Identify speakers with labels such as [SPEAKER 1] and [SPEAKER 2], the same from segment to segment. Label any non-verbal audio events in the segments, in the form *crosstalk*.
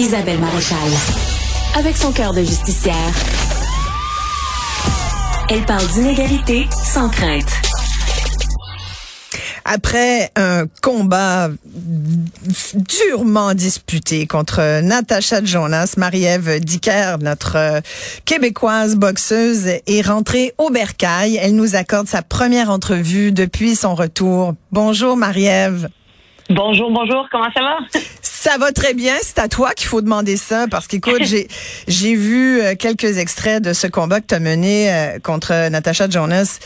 [SPEAKER 1] Isabelle Maréchal. Avec son cœur de justicière, elle parle d'inégalité sans crainte.
[SPEAKER 2] Après un combat durement disputé contre Natacha Jonas, Marie-Ève Dicker, notre québécoise boxeuse, est rentrée au bercail. Elle nous accorde sa première entrevue depuis son retour. Bonjour Marie-Ève.
[SPEAKER 3] Bonjour, bonjour, comment ça va?
[SPEAKER 2] Ça va très bien. C'est à toi qu'il faut demander ça parce qu'écoute, *laughs* j'ai j'ai vu euh, quelques extraits de ce combat que tu as mené euh, contre Natasha Jonas.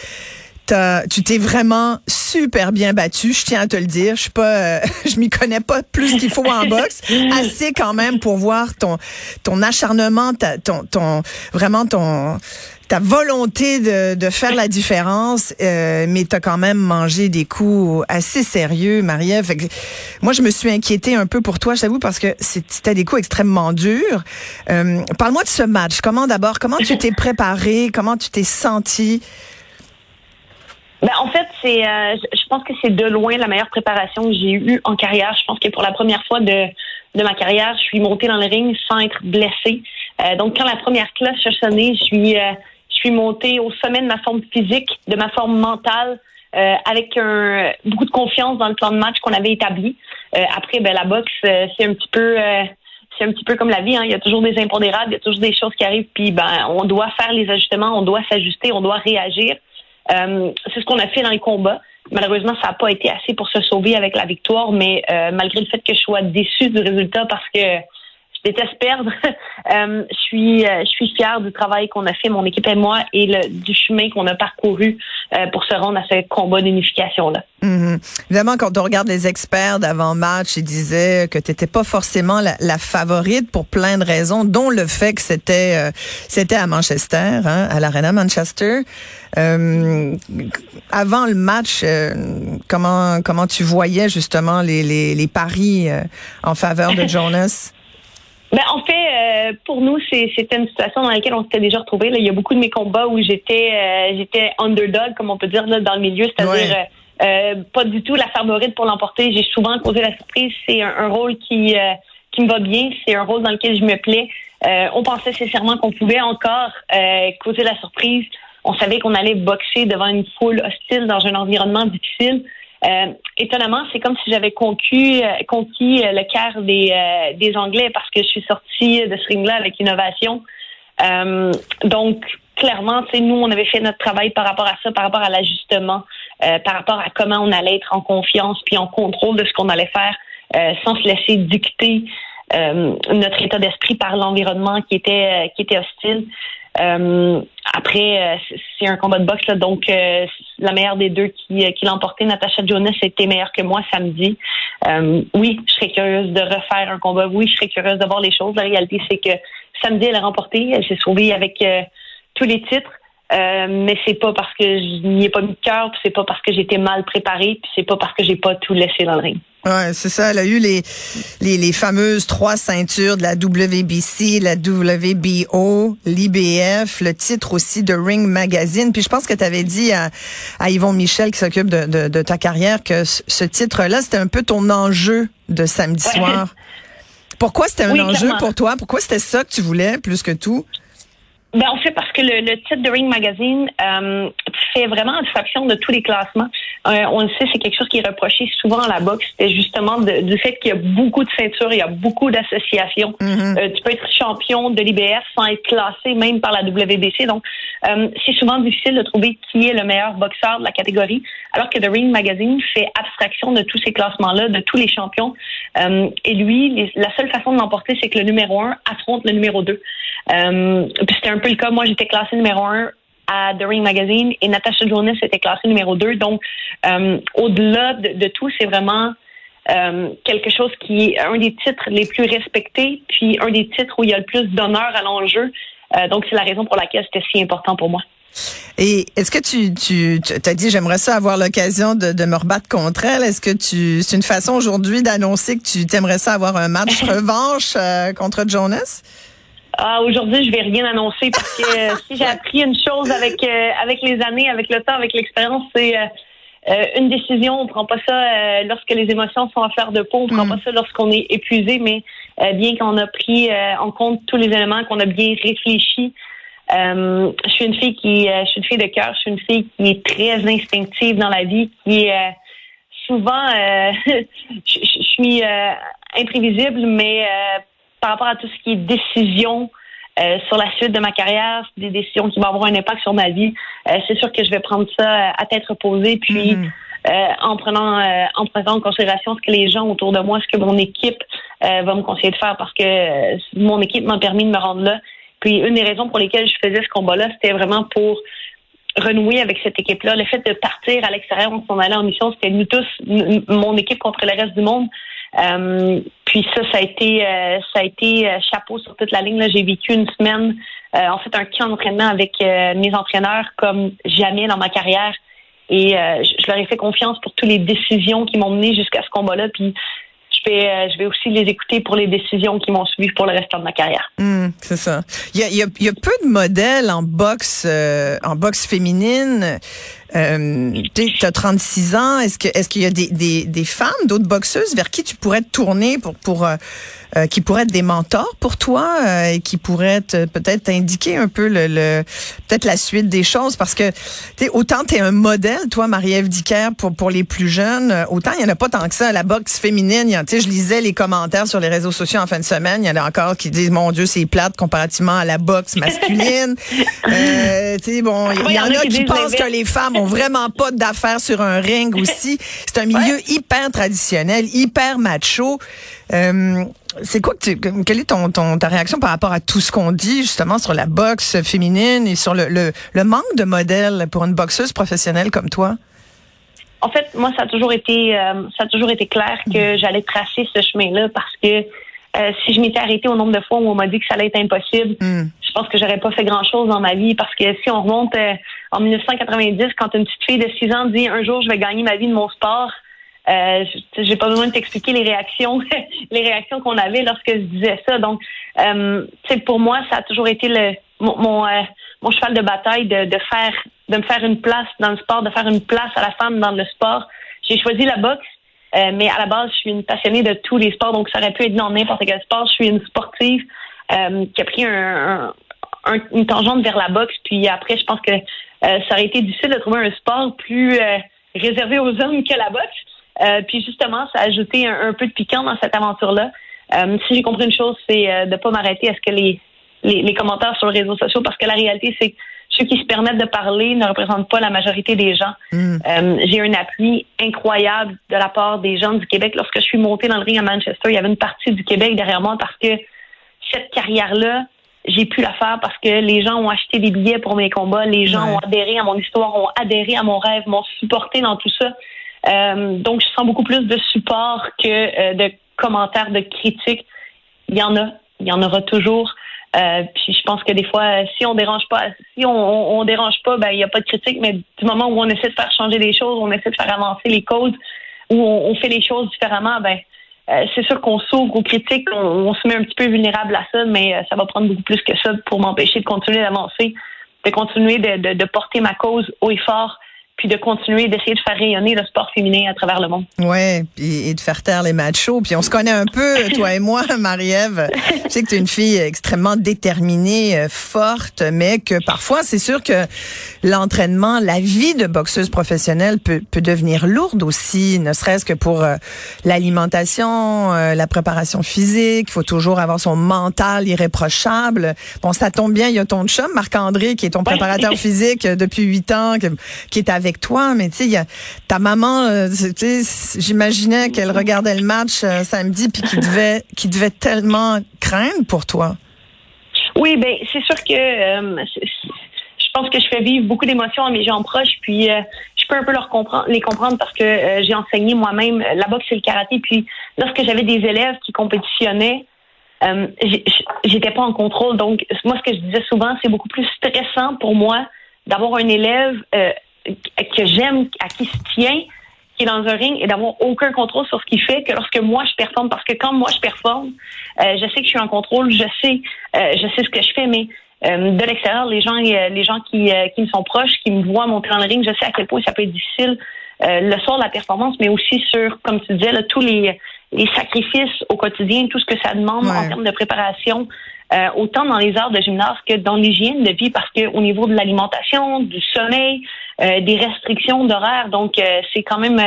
[SPEAKER 2] tu t'es vraiment super bien battu, je tiens à te le dire. Je suis pas, euh, *laughs* je m'y connais pas plus qu'il faut en boxe, assez quand même pour voir ton ton acharnement, ta, ton ton vraiment ton ta volonté de, de faire la différence, euh, mais tu as quand même mangé des coups assez sérieux, Marie-Ève. Moi, je me suis inquiétée un peu pour toi, je t'avoue, parce que c'était des coups extrêmement durs. Euh, Parle-moi de ce match. Comment d'abord, comment tu t'es préparé? Comment tu t'es senti?
[SPEAKER 3] Ben, en fait, c'est, euh, je pense que c'est de loin la meilleure préparation que j'ai eue en carrière. Je pense que pour la première fois de, de ma carrière, je suis montée dans le ring sans être blessée. Donc, quand la première classe a sonné, je suis, suis montée au sommet de ma forme physique, de ma forme mentale, euh, avec un, beaucoup de confiance dans le plan de match qu'on avait établi. Euh, après, ben, la boxe, euh, c'est un petit peu c'est un petit peu comme la vie, hein. il y a toujours des impondérables, il y a toujours des choses qui arrivent, puis ben on doit faire les ajustements, on doit s'ajuster, on doit réagir. c'est ce qu'on a fait dans les combats. Malheureusement, ça n'a pas été assez pour se sauver avec la victoire, mais malgré le fait que je sois déçue du résultat parce que je déteste perdre. *laughs* euh, je suis, euh, je suis fière du travail qu'on a fait, mon équipe et moi, et le, du chemin qu'on a parcouru euh, pour se rendre à ce combat d'unification-là.
[SPEAKER 2] Mm-hmm. Évidemment, quand on regarde les experts d'avant-match, ils disaient que tu n'étais pas forcément la, la, favorite pour plein de raisons, dont le fait que c'était euh, c'était à Manchester, hein, à l'Arena Manchester. Euh, avant le match, comment comment tu voyais justement les, les, les paris en faveur de *laughs* Jonas?
[SPEAKER 3] Ben, en fait, euh, pour nous, c'était une situation dans laquelle on s'était déjà retrouvé. Il y a beaucoup de mes combats où j'étais euh, j'étais underdog, comme on peut dire, là, dans le milieu, c'est-à-dire euh, pas du tout la favorite pour l'emporter. J'ai souvent causé la surprise. C'est un, rôle qui, qui me va bien. C'est un rôle dans lequel je me plais. on pensait sincèrement qu'on pouvait encore causer la surprise. On savait qu'on allait boxer devant une foule hostile dans un environnement difficile. Euh, étonnamment, c'est comme si j'avais conquis, euh, conquis euh, le cœur des, des Anglais parce que je suis sortie de ce ring-là avec innovation. donc, clairement, nous, on avait fait notre travail par rapport à ça, par rapport à l'ajustement, par rapport à comment on allait être en confiance puis en contrôle de ce qu'on allait faire sans se laisser dicter notre état d'esprit par l'environnement qui était qui était hostile. Euh, après, euh, c'est un combat de boxe, donc euh, la meilleure des deux qui, qui l'a emporté, Natasha Jonas, était meilleure que moi samedi. oui, je serais curieuse de refaire un combat. Oui, je serais curieuse de voir les choses. La réalité, c'est que samedi, elle a remporté. Elle s'est sauvée avec tous les titres. Euh, mais c'est pas parce que je n'y ai pas mis de cœur, puis c'est pas parce que j'étais mal préparée, puis c'est pas parce que j'ai pas tout laissé dans le ring.
[SPEAKER 2] Ouais, c'est ça. Elle a eu les, les, les fameuses trois ceintures de la WBC, la WBO, l'IBF, le titre aussi de Ring Magazine. Puis je pense que tu avais dit à, à Yvon Michel qui s'occupe de, de, de, ta carrière que ce titre-là, c'était un peu ton enjeu de samedi soir. Pourquoi c'était un enjeu pour toi? Pourquoi c'était ça que tu voulais plus que tout?
[SPEAKER 3] Ben, en fait, parce que le, le titre de Ring Magazine euh, fait vraiment abstraction de tous les classements. Euh, on le sait, c'est quelque chose qui est reproché souvent à la boxe. C'était justement du fait qu'il y a beaucoup de ceintures, il y a beaucoup d'associations. Mm-hmm. euh, tu peux être champion de l'IBF sans être classé même par la WBC. Donc, euh, c'est souvent difficile de trouver qui est le meilleur boxeur de la catégorie, alors que The Ring Magazine fait abstraction de tous ces classements-là, de tous les champions. Euh, et lui, la seule façon de l'emporter, c'est que le numéro un affronte le numéro deux. Euh, puis c'était un peu le cas. Moi, j'étais classée numéro un à The Ring Magazine et Natasha Jonas était classée numéro deux. Donc, euh, au-delà de, tout, c'est vraiment euh, quelque chose qui est un des titres les plus respectés, puis un des titres où il y a le plus d'honneur à l'enjeu. Euh, donc, c'est la raison pour laquelle c'était si important pour moi.
[SPEAKER 2] Et est-ce que tu, tu, tu as dit j'aimerais ça avoir l'occasion de, de, me rebattre contre elle? Est-ce que tu c'est une façon aujourd'hui d'annoncer que tu t'aimerais ça avoir un match *laughs* revanche contre Jonas?
[SPEAKER 3] Ah, aujourd'hui, je vais rien annoncer parce que euh, si j'ai appris une chose avec euh, avec les années, avec le temps, avec l'expérience, c'est euh, une décision. On prend pas ça lorsque les émotions sont à fleur de peau. On prend mm. pas ça lorsqu'on est épuisé, mais bien qu'on a pris en compte tous les éléments, qu'on a bien réfléchi. je suis une fille qui, je suis une fille de cœur, je suis une fille qui est très instinctive dans la vie, qui est souvent, *laughs* je, suis imprévisible, mais par rapport à tout ce qui est décision, euh, sur la suite de ma carrière, des décisions qui vont avoir un impact sur ma vie. Euh, c'est sûr que je vais prendre ça à tête reposée, puis mhm. euh, en prenant en prenant en considération ce que les gens autour de moi, ce que mon équipe va me conseiller de faire, parce que mon équipe m'a permis de me rendre là. Puis une des raisons pour lesquelles je faisais ce combat-là, c'était vraiment pour renouer avec cette équipe-là. Le fait de partir à l'extérieur, on s'en allait en mission, c'était nous tous, mon équipe contre le reste du monde. Euh, puis ça, ça a été, euh, ça a été euh, chapeau sur toute la ligne. J'ai vécu une semaine, en fait, un camp d'entraînement avec mes entraîneurs comme jamais dans ma carrière. Et je leur ai fait confiance pour toutes les décisions qui m'ont mené jusqu'à ce combat-là. Puis je vais, euh, je vais aussi les écouter pour les décisions qui m'ont suivi pour le restant de ma carrière.
[SPEAKER 2] Hmm, c'est ça. Il y a, peu de modèles en boxe, euh, en boxe féminine. Euh, tu as 36 ans. Est-ce que est-ce qu'il y a des, des, des femmes, d'autres boxeuses vers qui tu pourrais te tourner pour pour euh, euh, qui pourraient être des mentors pour toi euh, et qui pourraient peut-être t'indiquer un peu le, le peut-être la suite des choses? Parce que es, autant tu es un modèle, toi, Marie-Ève Dicker, pour, pour les plus jeunes, euh, autant il y en a pas tant que ça. La boxe féminine, je lisais les commentaires sur les réseaux sociaux en fin de semaine, il y en a encore qui disent, mon Dieu, c'est plate comparativement à la boxe masculine. *laughs* euh, bon, il y, en a qui pensent que les femmes vraiment pas d'affaires sur un ring aussi. C'est un milieu hyper traditionnel, hyper macho. Euh, c'est quoi que tu, quelle est ton, ton, ta réaction par rapport à tout ce qu'on dit justement sur la boxe féminine et sur le, le, le manque de modèles pour une boxeuse professionnelle comme toi?
[SPEAKER 3] En fait, moi, ça a toujours été, euh, ça a toujours été clair que mm. j'allais tracer ce chemin-là parce que euh, si je m'étais arrêtée au nombre de fois où on m'a dit que ça allait être impossible, mm. je pense que j'aurais pas fait grand-chose dans ma vie parce que si on remonte euh, en 1990, quand une petite fille de 6 ans dit un jour je vais gagner ma vie de mon sport, euh, j'ai pas besoin de t'expliquer les réactions, *laughs* les réactions qu'on avait lorsque je disais ça. Donc, euh, pour moi, ça a toujours été le mon euh, mon cheval de bataille de, de faire de me faire une place dans le sport, de faire une place à la femme dans le sport. J'ai choisi la boxe, euh, mais à la base, je suis une passionnée de tous les sports, donc ça aurait pu être dans n'importe quel sport. Je suis une sportive euh, qui a pris un, un, une tangente vers la boxe, puis après, je pense que ça aurait été difficile de trouver un sport plus réservé aux hommes que la boxe. Euh, puis justement, ça a ajouté un, peu de piquant dans cette aventure-là. Euh, si j'ai compris une chose, c'est euh, de ne pas m'arrêter à ce que les, les, commentaires sur les réseaux sociaux, parce que la réalité, c'est que ceux qui se permettent de parler ne représentent pas la majorité des gens. Mm. j'ai un appui incroyable de la part des gens du Québec. Lorsque je suis montée dans le ring à Manchester, il y avait une partie du Québec derrière moi parce que cette carrière-là, j'ai pu la faire parce que les gens ont acheté des billets pour mes combats, les gens ont adhéré à mon histoire, ont adhéré à mon rêve, m'ont supporté dans tout ça. Euh, donc, je sens beaucoup plus de support que euh, de commentaires, de critiques. Il y en a, il y en aura toujours. Euh, puis je pense que des fois, si on dérange pas, si on, on, dérange pas, ben il n'y a pas de critique. Mais du moment où on essaie de faire changer les choses, on essaie de faire avancer les causes, où on, fait les choses différemment, ben c'est sûr qu'on s'ouvre aux critiques, on, se met un petit peu vulnérable à ça, mais ça va prendre beaucoup plus que ça pour m'empêcher de continuer d'avancer, de continuer de, porter ma cause haut et fort, puis de continuer d'essayer de faire rayonner le sport féminin à travers le monde.
[SPEAKER 2] Ouais, et de faire taire les machos. Puis on se connaît un peu, *laughs* toi et moi, Marie-Ève. Je sais que tu es une fille extrêmement déterminée, euh, forte, mais que parfois, c'est sûr que l'entraînement, la vie de boxeuse professionnelle peut, peut devenir lourde aussi, ne serait-ce que pour euh, l'alimentation, euh, la préparation physique. Il faut toujours avoir son mental irréprochable. Bon, ça tombe bien, il y a ton chum, Marc-André, qui est ton préparateur *laughs* physique depuis huit ans, qui est avec toi, mais tu sais, ta maman, euh, j'imaginais qu'elle regardait le match euh, samedi puis qu'il devait, qui devait tellement craindre pour toi.
[SPEAKER 3] Oui, ben c'est sûr que euh, je pense que je fais vivre beaucoup d'émotions à mes gens proches, puis je peux un peu les comprendre parce que j'ai enseigné moi-même la boxe et le karaté, puis lorsque j'avais des élèves qui compétitionnaient, j'étais pas en contrôle. Donc, moi, ce que je disais souvent, c'est beaucoup plus stressant pour moi d'avoir un élève que j'aime, à qui se tient, qui est dans un ring et d'avoir aucun contrôle sur ce qu'il fait que lorsque moi je performe. Parce que quand moi je performe, euh, je sais que je suis en contrôle, je sais, euh, je sais ce que je fais, mais euh, de l'extérieur, les gens, les gens qui, qui me sont proches, qui me voient monter dans le ring, je sais à quel point ça peut être difficile le soir de la performance, mais aussi sur, comme tu disais, là, tous les les sacrifices au quotidien, tout ce que ça demande en termes de préparation, euh, autant dans les heures de gymnase que dans l'hygiène de vie, parce que au niveau de l'alimentation, du sommeil, des restrictions d'horaire, donc euh, c'est quand même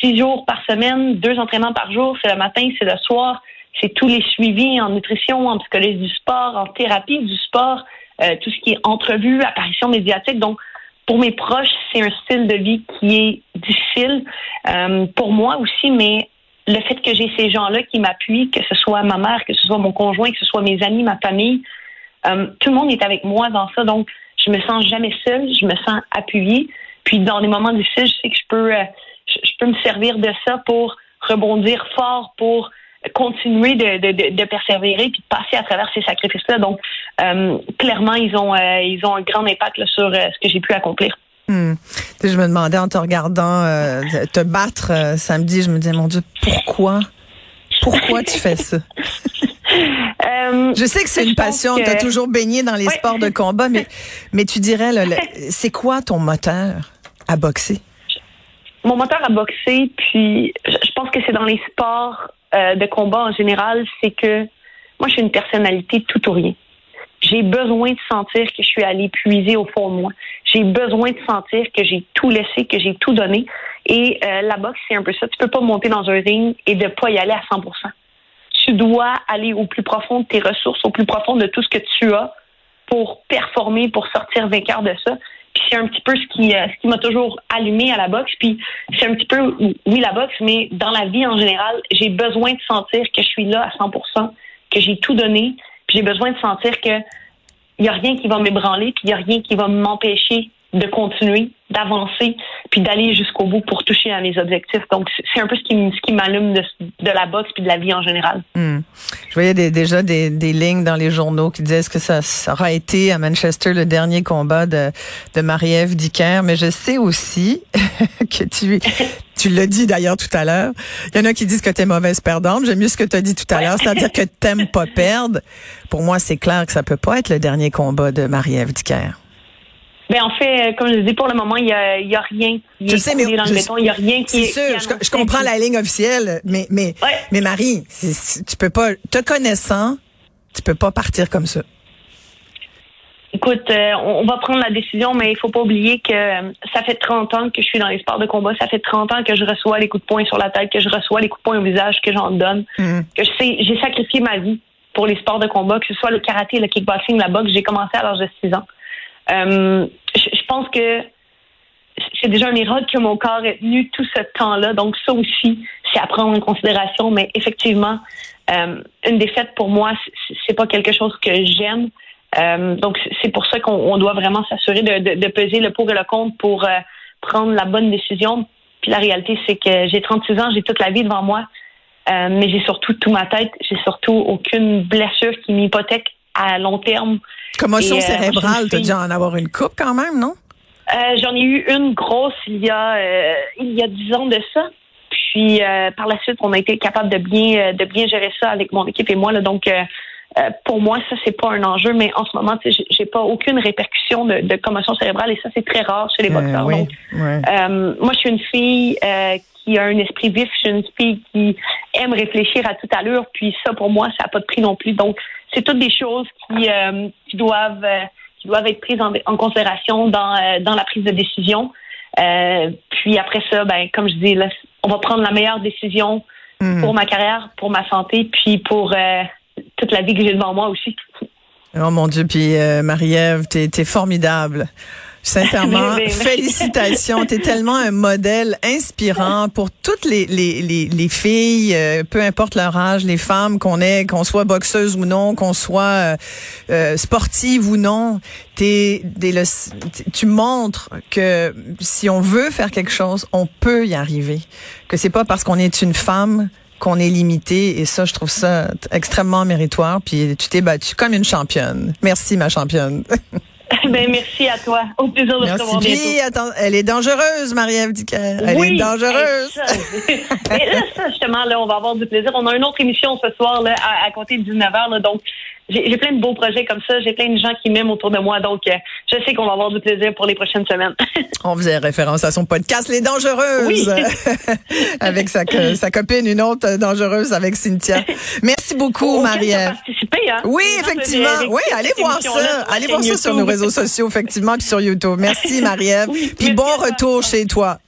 [SPEAKER 3] six jours par semaine, deux entraînements par jour, c'est le matin, c'est le soir, c'est tous les suivis en nutrition, en psychologie du sport, en thérapie du sport, tout ce qui est entrevue, apparition médiatique, donc pour mes proches, c'est un style de vie qui est difficile. pour moi aussi, mais le fait que j'ai ces gens-là qui m'appuient, que ce soit ma mère, que ce soit mon conjoint, que ce soit mes amis, ma famille, euh, tout le monde est avec moi dans ça. Donc, je me sens jamais seule, je me sens appuyée. Puis, dans les moments difficiles, je sais que je peux, euh, je, peux me servir de ça pour rebondir fort, pour continuer de, de, de, persévérer puis de passer à travers ces sacrifices-là. Donc, euh, clairement, ils ont, ils ont un grand impact sur ce que j'ai pu accomplir.
[SPEAKER 2] Hmm. Je me demandais en te regardant euh, te battre euh, samedi, je me disais, mon Dieu, pourquoi? Pourquoi tu fais ça? *laughs* Euh, je sais que c'est une passion, tu as toujours baigné dans les sports de combat, mais, *laughs* mais tu dirais, *laughs* c'est quoi ton moteur à boxer?
[SPEAKER 3] Mon moteur à boxer, puis je pense que c'est dans les sports de combat en général, c'est que moi, je suis une personnalité tout ou rien. J'ai besoin de sentir que je suis allée puiser au fond de moi. J'ai besoin de sentir que j'ai tout laissé, que j'ai tout donné. Et euh, la boxe, c'est un peu ça. Tu peux pas monter dans un ring et de pas y aller à 100 Tu dois aller au plus profond de tes ressources, au plus profond de tout ce que tu as pour performer, pour sortir vainqueur de ça. Puis c'est un petit peu ce qui, euh, ce qui m'a toujours allumé à la boxe. Puis c'est un petit peu, oui, la boxe, mais dans la vie en général, j'ai besoin de sentir que je suis là à 100% que j'ai tout donné, j'ai besoin de sentir que il n'y a rien qui va m'ébranler, puis il n'y a rien qui va m'empêcher de continuer, d'avancer, puis d'aller jusqu'au bout pour toucher à mes objectifs. Donc, c'est un peu ce qui, ce qui m'allume de, de, la boxe puis de la vie en général.
[SPEAKER 2] Hmm. Je voyais déjà des, des, lignes dans les journaux qui disaient ce que ça, ça, aura été à Manchester le dernier combat de, de Marie-Ève Dicker, mais je sais aussi *laughs* que tu tu l'as dit d'ailleurs tout à l'heure. Il y en a qui disent que tu es mauvaise perdante. J'aime mieux ce que tu as dit tout à l'heure, c'est-à-dire que t'aimes pas perdre. Pour moi, c'est clair que ça peut pas être le dernier combat de Marie-Ève Dicker.
[SPEAKER 3] Ben en fait, comme je dis, pour le moment, il y a, y a, rien qui je est sais, mais dans le béton. Il y a rien qui
[SPEAKER 2] est. C'est sûr, je, comprends la ligne officielle, mais mais mais Marie, tu peux pas, te connaissant, tu peux pas partir comme ça.
[SPEAKER 3] Écoute, euh, on va prendre la décision, mais il faut pas oublier que euh, ça fait 30 ans que je suis dans les sports de combat. Ça fait 30 ans que je reçois les coups de poing sur la tête, que je reçois les coups de poing au visage, que j'en donne, mm. que je sais, j'ai sacrifié ma vie pour les sports de combat, que ce soit le karaté, le kickboxing, la boxe. J'ai commencé à l'âge de 6 ans. Euh, je, pense que c'est déjà un miracle que mon corps ait tenu tout ce temps-là. Donc ça aussi, c'est à prendre en considération. Mais effectivement, euh, une défaite pour moi, c'est pas quelque chose que j'aime. Euh, donc c'est pour ça qu'on doit vraiment s'assurer de, peser le pour et le contre pour prendre la bonne décision. Puis la réalité, c'est que j'ai 36 ans, j'ai toute la vie devant moi, mais j'ai surtout toute ma tête, j'ai surtout aucune blessure qui m'hypothèque à long terme.
[SPEAKER 2] Commotion euh, cérébrale, tu as dû en avoir une coupe quand même, non?
[SPEAKER 3] Euh, j'en ai eu une grosse il y a euh, il y a dix ans de ça. Puis par la suite, on a été capable de bien de bien gérer ça avec mon équipe et moi. Là, donc pour moi, ça c'est pas un enjeu, mais en ce moment, j'ai pas aucune répercussion de, commotion cérébrale et ça c'est très rare chez les boxeurs. donc, moi, je suis une fille qui a un esprit vif, je suis une fille qui aime réfléchir à toute allure. Puis ça, pour moi, ça n'a pas de prix non plus. Donc, c'est toutes des choses qui, euh, qui doivent euh, qui doivent être prises en, en considération dans, euh, dans la prise de décision. puis après ça, ben comme je dis, là, on va prendre la meilleure décision hmm. pour ma carrière, pour ma santé, puis pour toute la vie que j'ai devant moi aussi.
[SPEAKER 2] Oh mon Dieu, puis Marie-Ève, t'es es formidable. Sincèrement, *laughs* félicitations. tu es tellement un modèle inspirant pour toutes les, les, les, les filles, euh, peu importe leur âge, les femmes qu'on est, qu'on soit boxeuse ou non, qu'on soit euh, euh, sportive ou non. T'es, le, tu montres que si on veut faire quelque chose, on peut y arriver. Que c'est pas parce qu'on est une femme qu'on est limité et ça je trouve ça extrêmement méritoire puis tu t'es battue comme une championne. Merci ma championne. *laughs* *laughs*
[SPEAKER 3] ben, merci à toi. Au plaisir de merci. te revoir bientôt.
[SPEAKER 2] Attends, elle est dangereuse, Marie-Ève Elle est dangereuse. *laughs*
[SPEAKER 3] Mais là, ça, justement, là, on va avoir du plaisir. On a une autre émission ce soir, là, à, à compter de 19h, là, donc j'ai plein de beaux projets comme ça. J'ai plein de gens qui m'aiment autour de moi. Donc, euh, je sais qu'on va avoir du plaisir pour les prochaines semaines. *laughs*
[SPEAKER 2] On faisait référence à son podcast Les Dangereuses *laughs* avec sa, sa copine, une autre dangereuse avec Cynthia. *laughs* Merci beaucoup, Marie-Ève.
[SPEAKER 3] Hein?
[SPEAKER 2] Oui, effectivement. Oui, allez voir ça. Allez voir ça sur nos réseaux sociaux, effectivement, puis sur YouTube. Merci, Marie-Ève. puis bon retour chez toi.